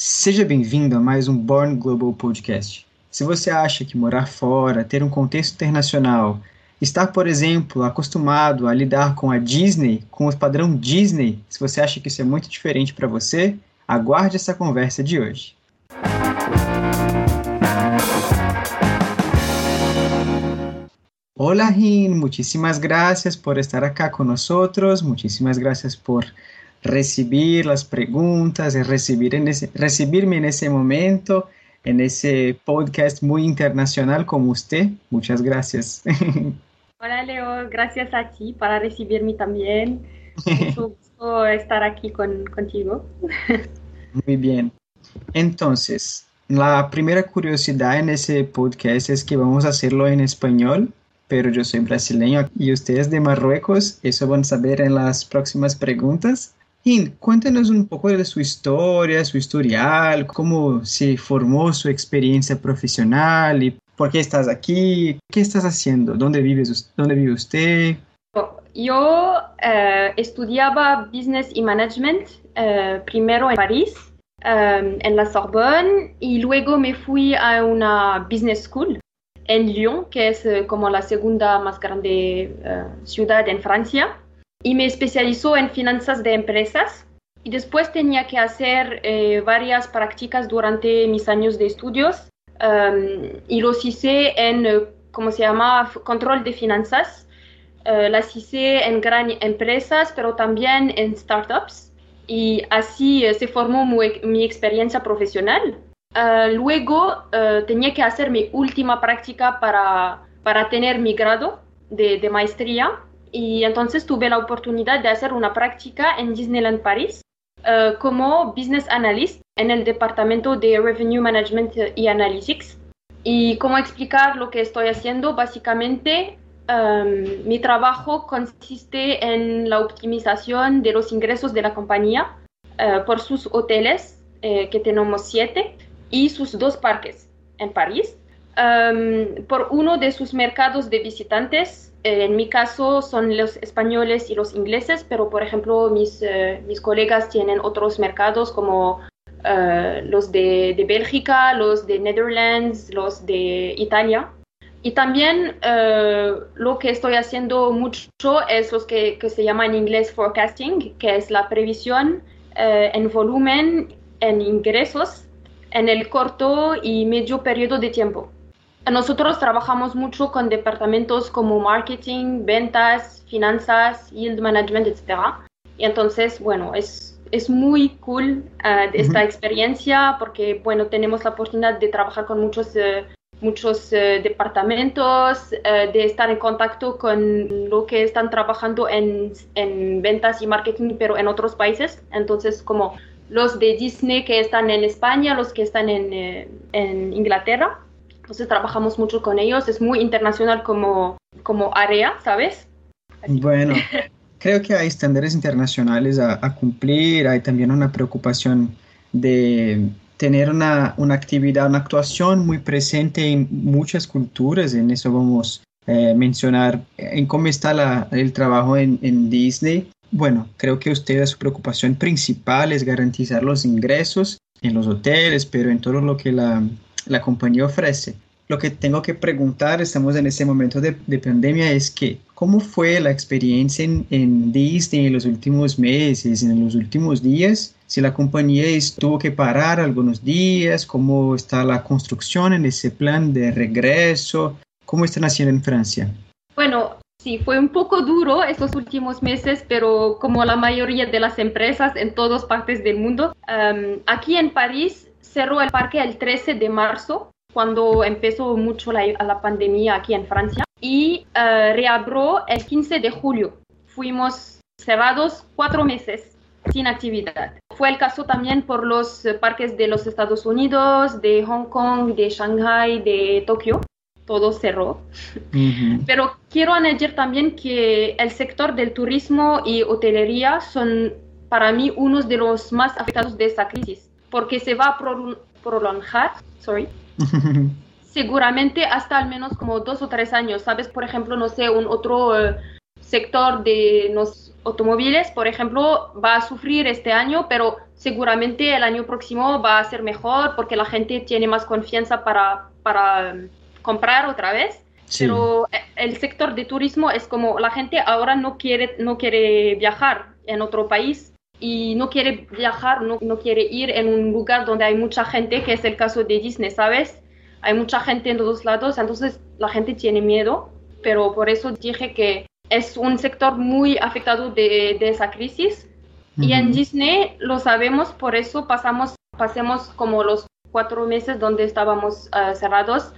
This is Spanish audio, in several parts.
Seja bem-vindo a mais um Born Global Podcast. Se você acha que morar fora, ter um contexto internacional, estar, por exemplo, acostumado a lidar com a Disney, com o padrão Disney, se você acha que isso é muito diferente para você, aguarde essa conversa de hoje. Hola, Rin, muchísimas gracias por estar acá con nosotros, muchísimas gracias por recibir las preguntas recibir en ese, recibirme en ese momento, en ese podcast muy internacional como usted. Muchas gracias. Hola Leo, gracias a ti para recibirme también. Mucho gusto estar aquí con, contigo. Muy bien. Entonces, la primera curiosidad en ese podcast es que vamos a hacerlo en español, pero yo soy brasileño y ustedes de Marruecos, eso van a saber en las próximas preguntas. Y cuéntanos un poco de su historia, su historial, cómo se formó su experiencia profesional y por qué estás aquí, qué estás haciendo, dónde, vive usted. Yo eh, estudiaba Business y Management eh, primero en París, eh, en la Sorbonne, y luego me fui a una Business School en Lyon, que es como la segunda más grande ciudad en Francia y me especializó en finanzas de empresas. Y después tenía que hacer eh, varias prácticas durante mis años de estudios um, y los hice en, eh, ¿cómo se llama?, control de finanzas. Uh, las hice en gran empresas, pero también en startups. Y así uh, se formó mi experiencia profesional. Uh, luego tenía que hacer mi última práctica para, para tener mi grado de, de maestría y entonces tuve la oportunidad de hacer una práctica en Disneyland París uh, como Business Analyst en el departamento de Revenue Management y Analytics. Y cómo explicar lo que estoy haciendo, básicamente um, mi trabajo consiste en la optimización de los ingresos de la compañía uh, por sus hoteles, eh, que tenemos siete, y sus dos parques en París, um, por uno de sus mercados de visitantes en mi caso son los españoles y los ingleses, pero por ejemplo mis, eh, mis colegas tienen otros mercados como uh, los de, de, Bélgica, los de Netherlands, los de Italia. Y también uh, lo que estoy haciendo mucho es lo que, que, se llama en inglés forecasting, que es la previsión uh, en volumen, en ingresos, en el corto y medio periodo de tiempo. Nosotros trabajamos mucho con departamentos como marketing, ventas, finanzas, yield management, etc. Y entonces, bueno, es, es muy cool uh, esta experiencia porque, bueno, tenemos la oportunidad de trabajar con muchos, uh, muchos uh, departamentos, de estar en contacto con lo que están trabajando en, en ventas y marketing, pero en otros países. Entonces, como los de Disney que están en España, los que están en, en Inglaterra. Entonces trabajamos mucho con ellos, es muy internacional como, como área, ¿sabes? Bueno, creo que hay estándares internacionales a, a, cumplir, hay también una preocupación de tener una, una, actividad, una actuación muy presente en muchas culturas, en eso vamos a eh, mencionar en cómo está la, el trabajo en, en Disney. Bueno, creo que ustedes su preocupación principal es garantizar los ingresos en los hoteles, pero en todo lo que la, la compañía ofrece. Lo que tengo que preguntar, estamos en ese momento de, de pandemia, es que, ¿cómo fue la experiencia en, en, Disney en los últimos meses, en los últimos días? Si la compañía tuvo que parar algunos días, ¿cómo está la construcción en ese plan de regreso? ¿Cómo están haciendo en Francia? Bueno, Sí, fue un poco duro estos últimos meses, pero como la mayoría de las empresas en todas partes del mundo, aquí en París cerró el parque el 13 de marzo, cuando empezó mucho la, la pandemia aquí en Francia, y uh, reabrió el 15 de julio. Fuimos cerrados cuatro meses sin actividad. Fue el caso también por los parques de los Estados Unidos, de Hong Kong, de Shanghai, de Tokio. Todo cerró. Pero quiero añadir también que el sector del turismo y hotelería son para mí unos de los más afectados de esta crisis porque se va a prolongar, sorry, seguramente hasta al menos como dos o tres años, ¿sabes? Por ejemplo, no sé, un otro eh, sector de, nos, automóviles, por ejemplo, va a sufrir este año, pero seguramente el año próximo va a ser mejor porque la gente tiene más confianza para, para um, comprar otra vez. Pero eh, el sector de turismo es como la gente ahora no quiere, no quiere viajar en otro país y no quiere viajar, no, no quiere ir en un lugar donde hay mucha gente, que es el caso de Disney, ¿sabes? Hay mucha gente en todos lados, entonces la gente tiene miedo, pero por eso dije que es un sector muy afectado de, de esa crisis. Y en Disney lo sabemos, por eso pasamos, pasemos como los cuatro meses donde estábamos uh, cerrados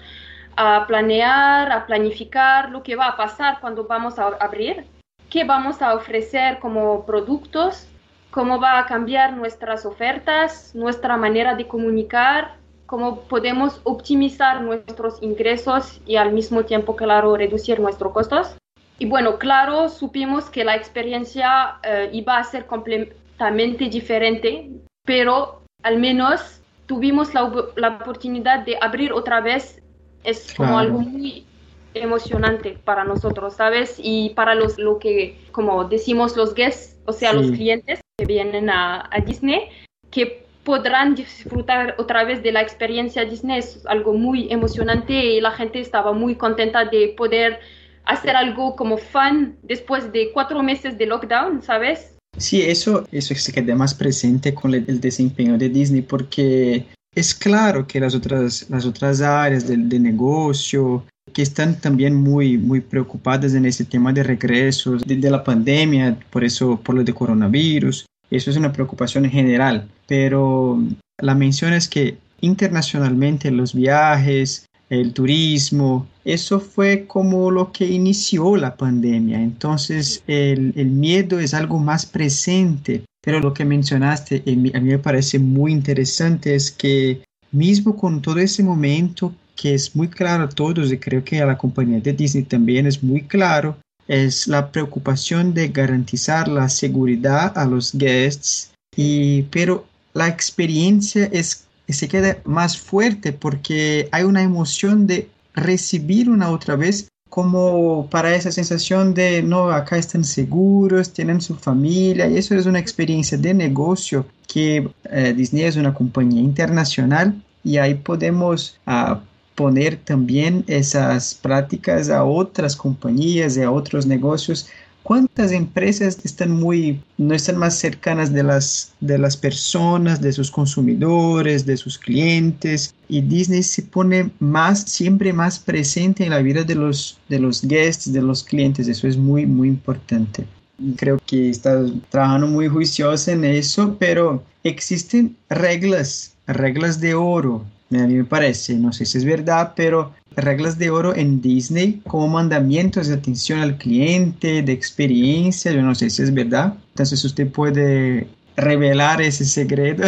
a planear, a planificar lo que va a pasar cuando vamos a abrir, qué vamos a ofrecer como productos, cómo va a cambiar nuestras ofertas, nuestra manera de comunicar, cómo podemos optimizar nuestros ingresos y al mismo tiempo, claro, reducir nuestros costos. Y bueno, claro, supimos que la experiencia eh, iba a ser completamente diferente, pero al menos tuvimos la, la oportunidad de abrir otra vez. Es como algo muy emocionante para nosotros, ¿sabes? Y para los, lo que, como decimos los guests, o sea, los clientes vienen a, Disney, que podrán disfrutar otra vez de la experiencia Disney. Es algo muy emocionante y la gente estaba muy contenta de poder hacer algo como fan después de cuatro meses de lockdown, ¿sabes? Sí, eso, eso se queda más presente con el, desempeño de Disney porque es claro que las otras, las otras áreas de, negocio que están también muy, muy preocupadas en ese tema de regresos de la pandemia, por eso, por lo de coronavirus. Eso es una preocupación general, pero la mención es que internacionalmente los viajes, el turismo, eso fue como lo que inició la pandemia. Entonces el, el miedo es algo más presente, pero lo que mencionaste a mí me parece muy interesante es que mismo con todo ese momento que es muy claro a todos y creo que a la compañía de Disney también es muy claro, es la preocupación de garantizar la seguridad a los guests, y, pero la experiencia es se queda más fuerte porque hay una emoción de recibir una otra vez como para esa sensación de, no, acá están seguros, tienen su familia, y eso es una experiencia de negocio que eh, Disney es una compañía internacional y ahí podemos uh, poner también esas prácticas a otras compañías y a otros negocios cuántas empresas están muy, no están más cercanas de las, de las personas, de sus consumidores, de sus clientes. Y Disney se pone más, siempre más presente en la vida de los, de los guests, de los clientes. Eso es muy, muy importante. Creo que está trabajando muy juicioso en eso, pero existen reglas, reglas de oro a mí me parece, no sé si es verdad, pero reglas de oro en Disney como mandamientos de atención al cliente, de experiencia, yo no sé si es verdad. Entonces usted puede revelar ese secreto.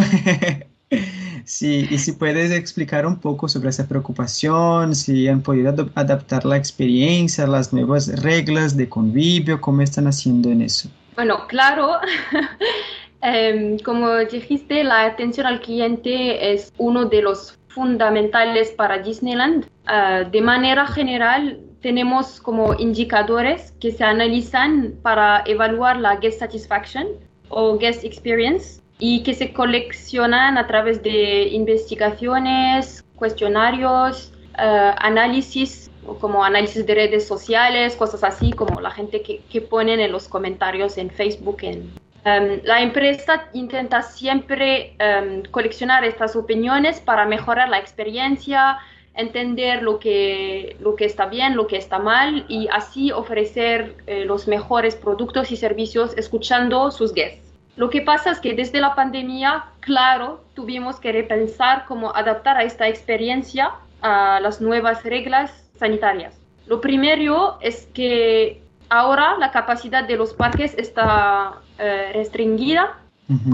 sí, y si puedes explicar un poco sobre esa preocupación, si han podido adaptar la experiencia, las nuevas reglas de convivio, cómo están haciendo en eso. Bueno, claro. Em, como dijiste, la atención al cliente es uno de los fundamentales para Disneyland. Ah, de manera general, tenemos como indicadores que se analizan para evaluar la guest satisfaction o guest experience y que se coleccionan a través de investigaciones, cuestionarios, uh, análisis como análisis de redes sociales, cosas así como la gente que, que ponen en los comentarios en Facebook, en Em, la empresa intenta siempre em, coleccionar estas opiniones para mejorar la experiencia, entender lo que, lo que está bien, lo que está mal y así ofrecer eh, los mejores productos y servicios escuchando sus guests. Lo que pasa es que desde la pandemia, claro, tuvimos que repensar cómo adaptar a esta experiencia a las nuevas reglas sanitarias. Lo primero es que ahora la capacidad de los parques está eh, restringida,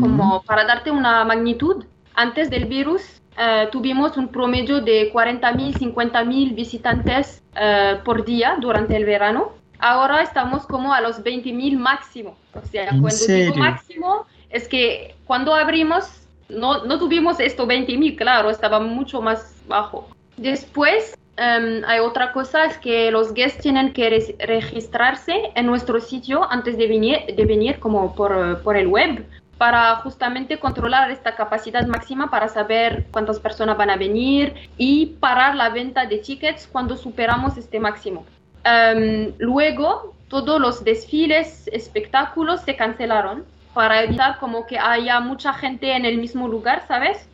como para darte una magnitud. Antes del virus eh, tuvimos un promedio de 40.000, 50.000 visitantes eh, por día durante el verano. Ahora estamos como a los 20.000 máximo. O sea, cuando digo máximo es que cuando abrimos no, no tuvimos esto 20.000, claro, estaba mucho más bajo. Después em, hay otra cosa, es que los guests tienen que registrarse en nuestro sitio antes de venir, de venir como por, por el web para justamente controlar esta capacidad máxima para saber cuántas personas van a venir y parar la venta de tickets cuando superamos este máximo. Em, luego, todos los desfiles, espectáculos se cancelaron para evitar como que haya mucha gente en el mismo lugar, ¿sabes?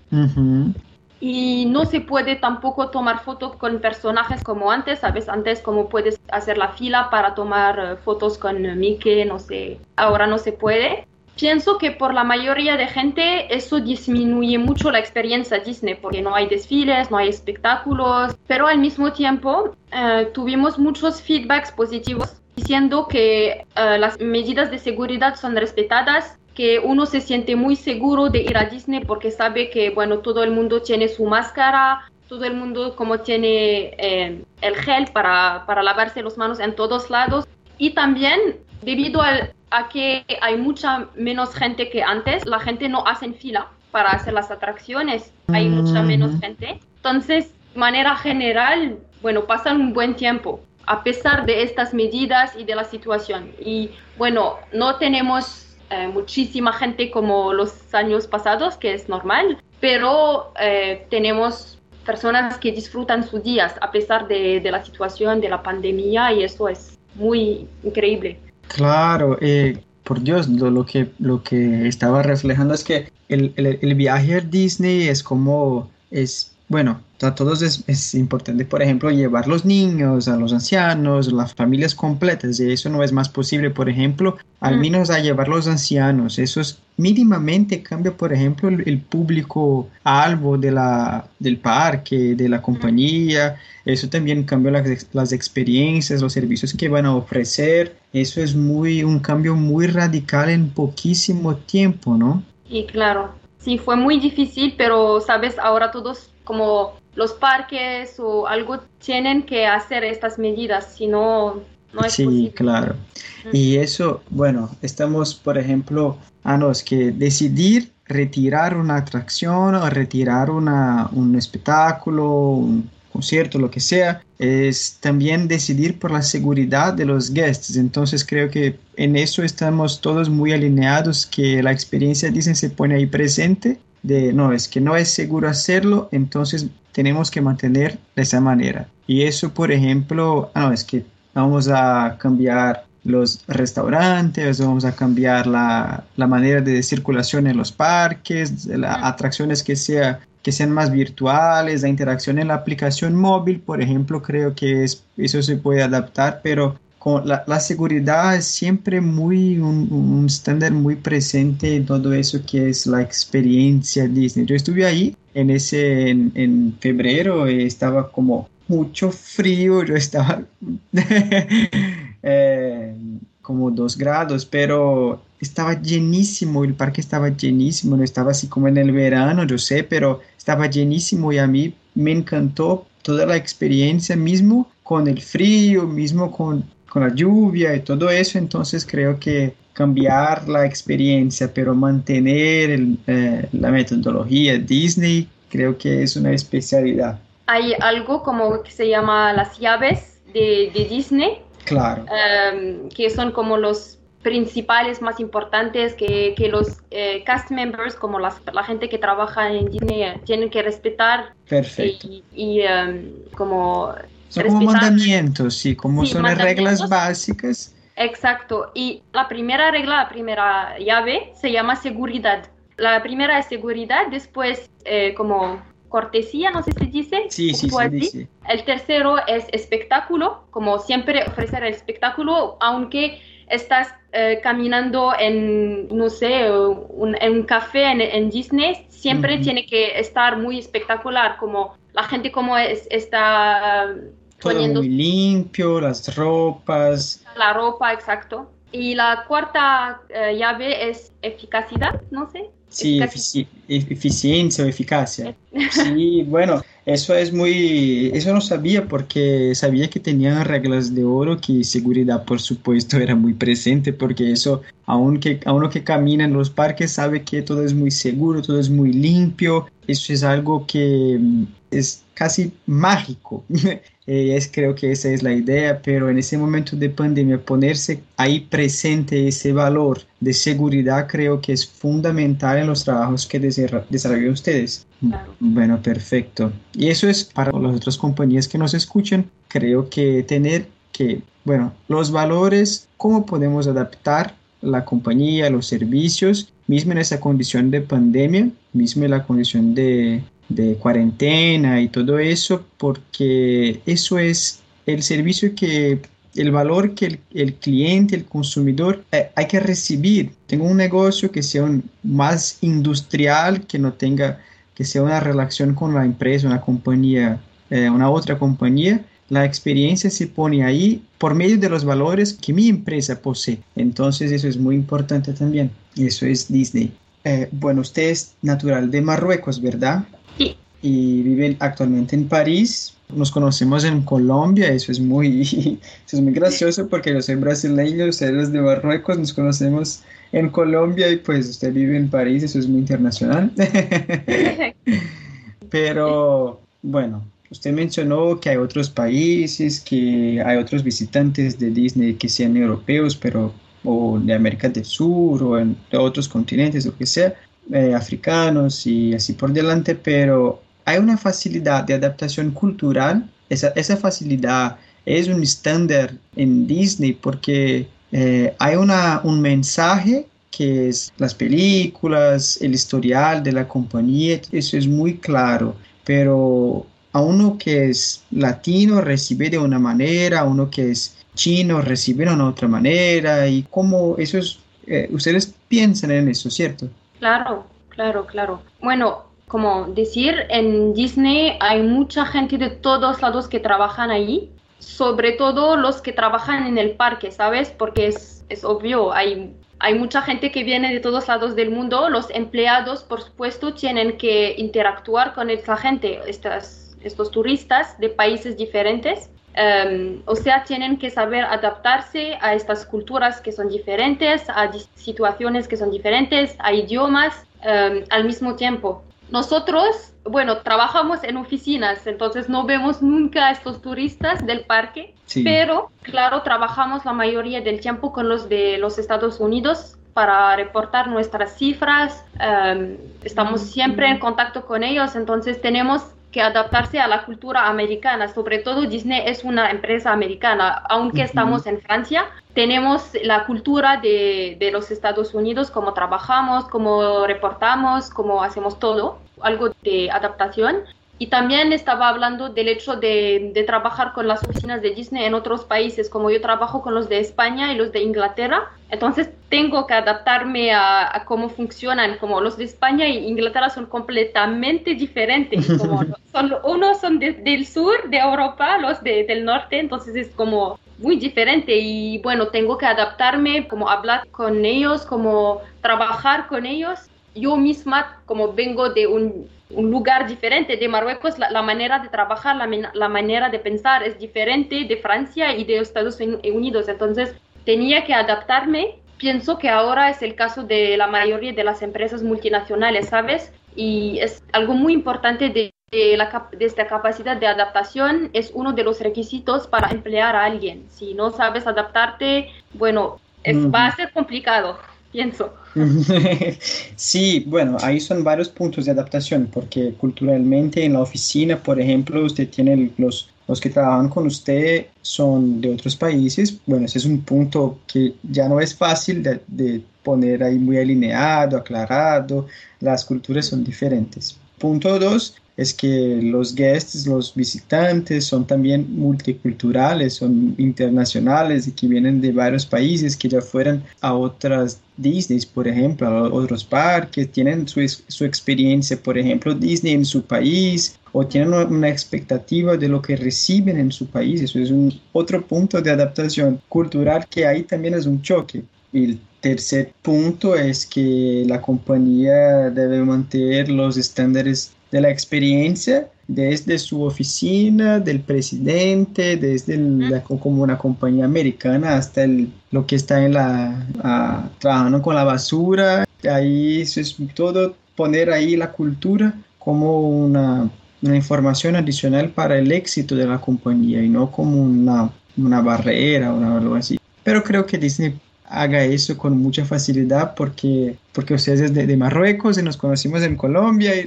Y no se puede tampoco tomar fotos con personajes como antes, ¿sabes? Antes como puedes hacer la fila para tomar eh, fotos con Mickey, no sé, ahora no se puede. Pienso que por la mayoría de gente eso disminuye mucho la experiencia Disney porque no hay desfiles, no hay espectáculos, pero al mismo tiempo eh, tuvimos muchos feedbacks positivos diciendo que eh, las medidas de seguridad son respetadas, que uno se siente muy seguro de ir a Disney porque sabe que bueno todo el mundo tiene su máscara, todo el mundo como tiene eh, el gel para, para lavarse las manos en todos lados y también debido al a que hay mucha menos gente que antes, la gente no hace fila para hacer las atracciones, hay mucha menos gente. Entonces, de manera general, bueno, pasan un buen tiempo a pesar de estas medidas y de la situación. Y bueno, no tenemos eh, muchísima gente como los años pasados, que es normal, pero eh, tenemos personas que disfrutan sus días a pesar de, de la situación, de la pandemia, y eso es muy increíble. Claro, eh, por Dios, lo, que, lo que estaba reflejando es que el, el, viaje a Disney es como, es, bueno, a todos es, importante, por ejemplo, llevar los niños, a los ancianos, las familias completas, y eso no es más posible, por ejemplo, al mm. menos a llevar los ancianos, eso es mínimamente cambia, por ejemplo, el, público algo de la, del parque, de la compañía, eso también cambia las, las, experiencias, los servicios que van a ofrecer, eso es muy, un cambio muy radical en poquísimo tiempo, ¿no? Y claro, sí, fue muy difícil, pero sabes, ahora todos como los parques o algo tienen que hacer estas medidas, si no, no es sí, claro. Y eso, bueno, estamos, por ejemplo, a los que decidir retirar una atracción o retirar una, un espectáculo, un concierto, lo que sea, es también decidir por la seguridad de los guests. Entonces creo que en eso estamos todos muy alineados, que la experiencia dicen se pone ahí presente de no, es que no es seguro hacerlo, entonces tenemos que mantener de esa manera. Y eso, por ejemplo, ah, no, es que vamos a cambiar los restaurantes, vamos a cambiar la, la manera de circulación en los parques, las atracciones que, sea, que sean más virtuales, la interacción en la aplicación móvil, por ejemplo, creo que es, eso se puede adaptar, pero la, la, seguridad es siempre muy un, estándar muy presente en todo eso que es la experiencia Disney. Yo estuve ahí en ese en, en febrero estaba como mucho frío, yo estaba eh, como dos grados, pero estaba llenísimo, el parque estaba llenísimo, no estaba así como en el verano, yo sé, pero estaba llenísimo y a mí me encantó toda la experiencia mismo con el frío, mismo con con la lluvia y todo eso, entonces creo que cambiar la experiencia, pero mantener eh, la metodología Disney, creo que es una especialidad. Hay algo como que se llama las llaves de, Disney. Claro. Em, que son como los principales más importantes que, que los eh, cast members, como las, la gente que trabaja en Disney, tienen que respetar. Perfecto. Y, em, como son como mandamientos, sí, como son las reglas básicas. Exacto. Y la primera regla, la primera llave, se llama seguridad. La primera es seguridad, después eh, como cortesía, no sé si dice. Sí, sí, sí, dice. El tercero es espectáculo, como siempre ofrecer el espectáculo, aunque estás eh, caminando en, no sé, un, en un café en, Disney, siempre tiene que estar muy espectacular, como la gente como es, está todo muy limpio, las ropas. La ropa, exacto. Y la cuarta eh, llave es eficacidad, no sé. Sí, eficiencia o eficacia. Sí, bueno, eso es muy, eso no sabía porque sabía que tenían reglas de oro que seguridad por supuesto era muy presente porque eso, aunque a uno que camina en los parques sabe que todo es muy seguro, todo es muy limpio, eso es algo que es casi mágico. Eh, es, creo que esa es la idea, pero en ese momento de pandemia ponerse ahí presente ese valor de seguridad creo que es fundamental en los trabajos que desarrollan ustedes. Bueno, perfecto. Y eso es para las otras compañías que nos escuchan, creo que tener que, bueno, los valores, cómo podemos adaptar la compañía, los servicios, mismo en esa condición de pandemia, mismo en la condición de de cuarentena y todo eso, porque eso es el servicio que, el valor que el, cliente, el consumidor eh, hay que recibir. Tengo un negocio que sea más industrial, que no tenga, que sea una relación con la empresa, una compañía, eh, una otra compañía. La experiencia se pone ahí por medio de los valores que mi empresa posee. Entonces eso es muy importante también. Eso es Disney. Eh, bueno, usted es natural de Marruecos, ¿verdad? Y vive actualmente en París. Nos conocemos en Colombia, eso es muy, eso es muy gracioso porque yo soy brasileño, usted es de Marruecos, nos conocemos en Colombia y pues usted vive en París, eso es muy internacional. Pero bueno, usted mencionó que hay otros países, que hay otros visitantes de Disney que sean europeos, pero o de América del Sur o en, de otros continentes, lo que sea, eh, africanos y así por delante, pero hay una facilidad de adaptación cultural. Esa, esa facilidad es un estándar en Disney porque eh, hay una, un mensaje que es las películas, el historial de la compañía, eso es muy claro, pero a uno que es latino recibe de una manera, a uno que es chino recibe de una otra manera, y cómo eso es, eh, ustedes piensan en eso, ¿cierto? Claro, claro, claro. Bueno, como decir, en Disney hay mucha gente de todos lados que trabajan ahí, sobre todo los que trabajan en el parque, ¿sabes? Porque es, es obvio, hay, hay mucha gente que viene de todos lados del mundo, los empleados, por supuesto, tienen que interactuar con esta gente, estas, estos turistas de países diferentes. Em, o sea, tienen que saber adaptarse a estas culturas que son diferentes, a situaciones que son diferentes, a idiomas em, al mismo tiempo. Nosotros, bueno, trabajamos en oficinas, entonces no vemos nunca a estos turistas del parque, pero claro, trabajamos la mayoría del tiempo con los de los Estados Unidos para reportar nuestras cifras, em, estamos siempre en contacto con ellos, entonces tenemos que adaptarse a la cultura americana. Sobre todo Disney es una empresa americana, aunque estamos en Francia, tenemos la cultura de, de, los Estados Unidos, cómo trabajamos, cómo reportamos, cómo hacemos todo, algo de adaptación. Y también estaba hablando del hecho de, de, trabajar con las oficinas de Disney en otros países, como yo trabajo con los de España y los de Inglaterra. Entonces tengo que adaptarme a, cómo funcionan, como los de España y Inglaterra son completamente diferentes. Como son, unos son del sur de Europa, los de, del norte, entonces es como muy diferente y bueno, tengo que adaptarme, como hablar con ellos, como trabajar con ellos. Yo misma, como vengo de un un lugar diferente de Marruecos, la, manera de trabajar, la, la, manera de pensar es diferente de Francia y de Estados Unidos. Entonces tenía que adaptarme. Pienso que ahora es el caso de la mayoría de las empresas multinacionales, ¿sabes? Y es algo muy importante de, la, de esta capacidad de adaptación, es uno de los requisitos para emplear a alguien. Si no sabes adaptarte, bueno, es, va a ser complicado pienso. sí, bueno, ahí son varios puntos de adaptación, porque culturalmente en la oficina, por ejemplo, usted tiene los, los que trabajan con usted son de otros países. Bueno, ese es un punto que ya no es fácil de, de poner ahí muy alineado, aclarado. Las culturas son diferentes. Punto dos, es que los guests, los visitantes son también multiculturales, son internacionales y que vienen de varios países que ya fueran a otras Disney, por ejemplo, a otros parques, tienen su, su experiencia, por ejemplo, Disney en su país o tienen una expectativa de lo que reciben en su país. Eso es un otro punto de adaptación cultural que ahí también es un choque. Tercer punto es que la compañía debe mantener los estándares de la experiencia desde su oficina, del presidente, desde como una compañía americana hasta el, lo que está en la, trabajando con la basura. Ahí eso es todo poner ahí la cultura como una, una información adicional para el éxito de la compañía y no como una, una barrera o algo así. Pero creo que Disney haga eso con mucha facilidad porque, porque ustedes es de, Marruecos y nos conocimos en Colombia y,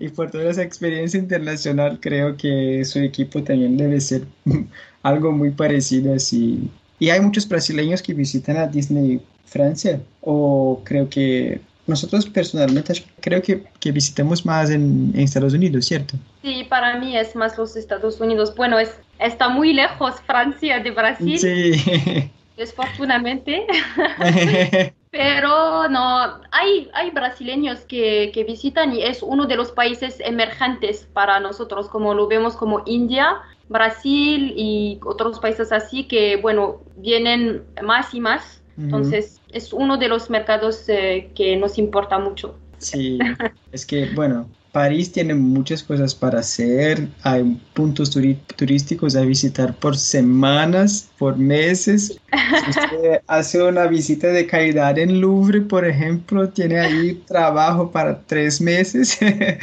y por toda esa experiencia internacional creo que su equipo también debe ser algo muy parecido así. Y hay muchos brasileños que visitan a Disney Francia o creo que nosotros personalmente creo que, que visitamos más en, en, Estados Unidos, ¿cierto? Sí, para mí es más los Estados Unidos. Bueno, es, está muy lejos Francia de Brasil. Sí. Desfortunadamente. Pero no, hay, hay brasileños que, que, visitan y es uno de los países emergentes para nosotros, como lo vemos como India, Brasil y otros países así que, bueno, vienen más y más. Entonces, es uno de los mercados eh, que nos importa mucho. Sí, es que, bueno, París tiene muchas cosas para hacer, hay puntos turísticos a visitar por semanas, por meses. Si usted hace una visita de calidad en Louvre, por ejemplo, tiene ahí trabajo para tres meses,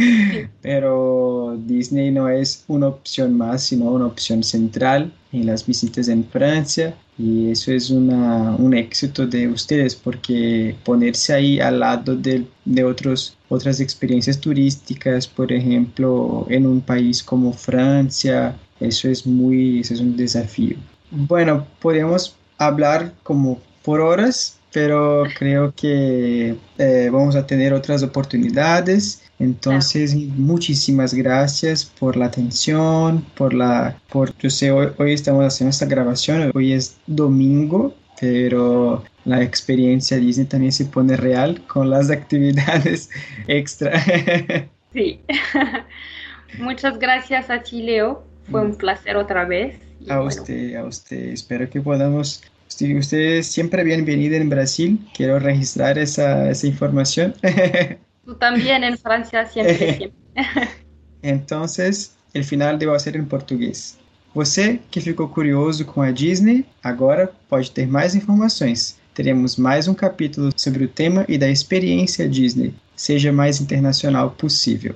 pero Disney no es una opción más, sino una opción central en las visitas en Francia y eso es una, un éxito de ustedes porque ponerse ahí al lado de, de otros, otras experiencias turísticas, por ejemplo, en un país como Francia, eso es muy, eso es un desafío. Bueno, podemos hablar como por horas, pero creo que eh, vamos a tener otras oportunidades. Entonces, muchísimas gracias por la atención, por la, por, yo sé, hoy, hoy estamos haciendo esta grabación, hoy es domingo, pero la experiencia Disney también se pone real con las actividades extra. Sí. Muchas gracias a ti, Leo. Fue un placer otra vez. a usted, a usted. Espero que podamos. Usted, es siempre bienvenido en Brasil. Quiero registrar esa, esa información. Tú también en Francia, siempre, siempre. Entonces, el final deve ser em português. Você que ficou curioso com a Disney, agora pode ter mais informações. Teremos mais um capítulo sobre o tema e da experiência Disney. Seja mais internacional possível.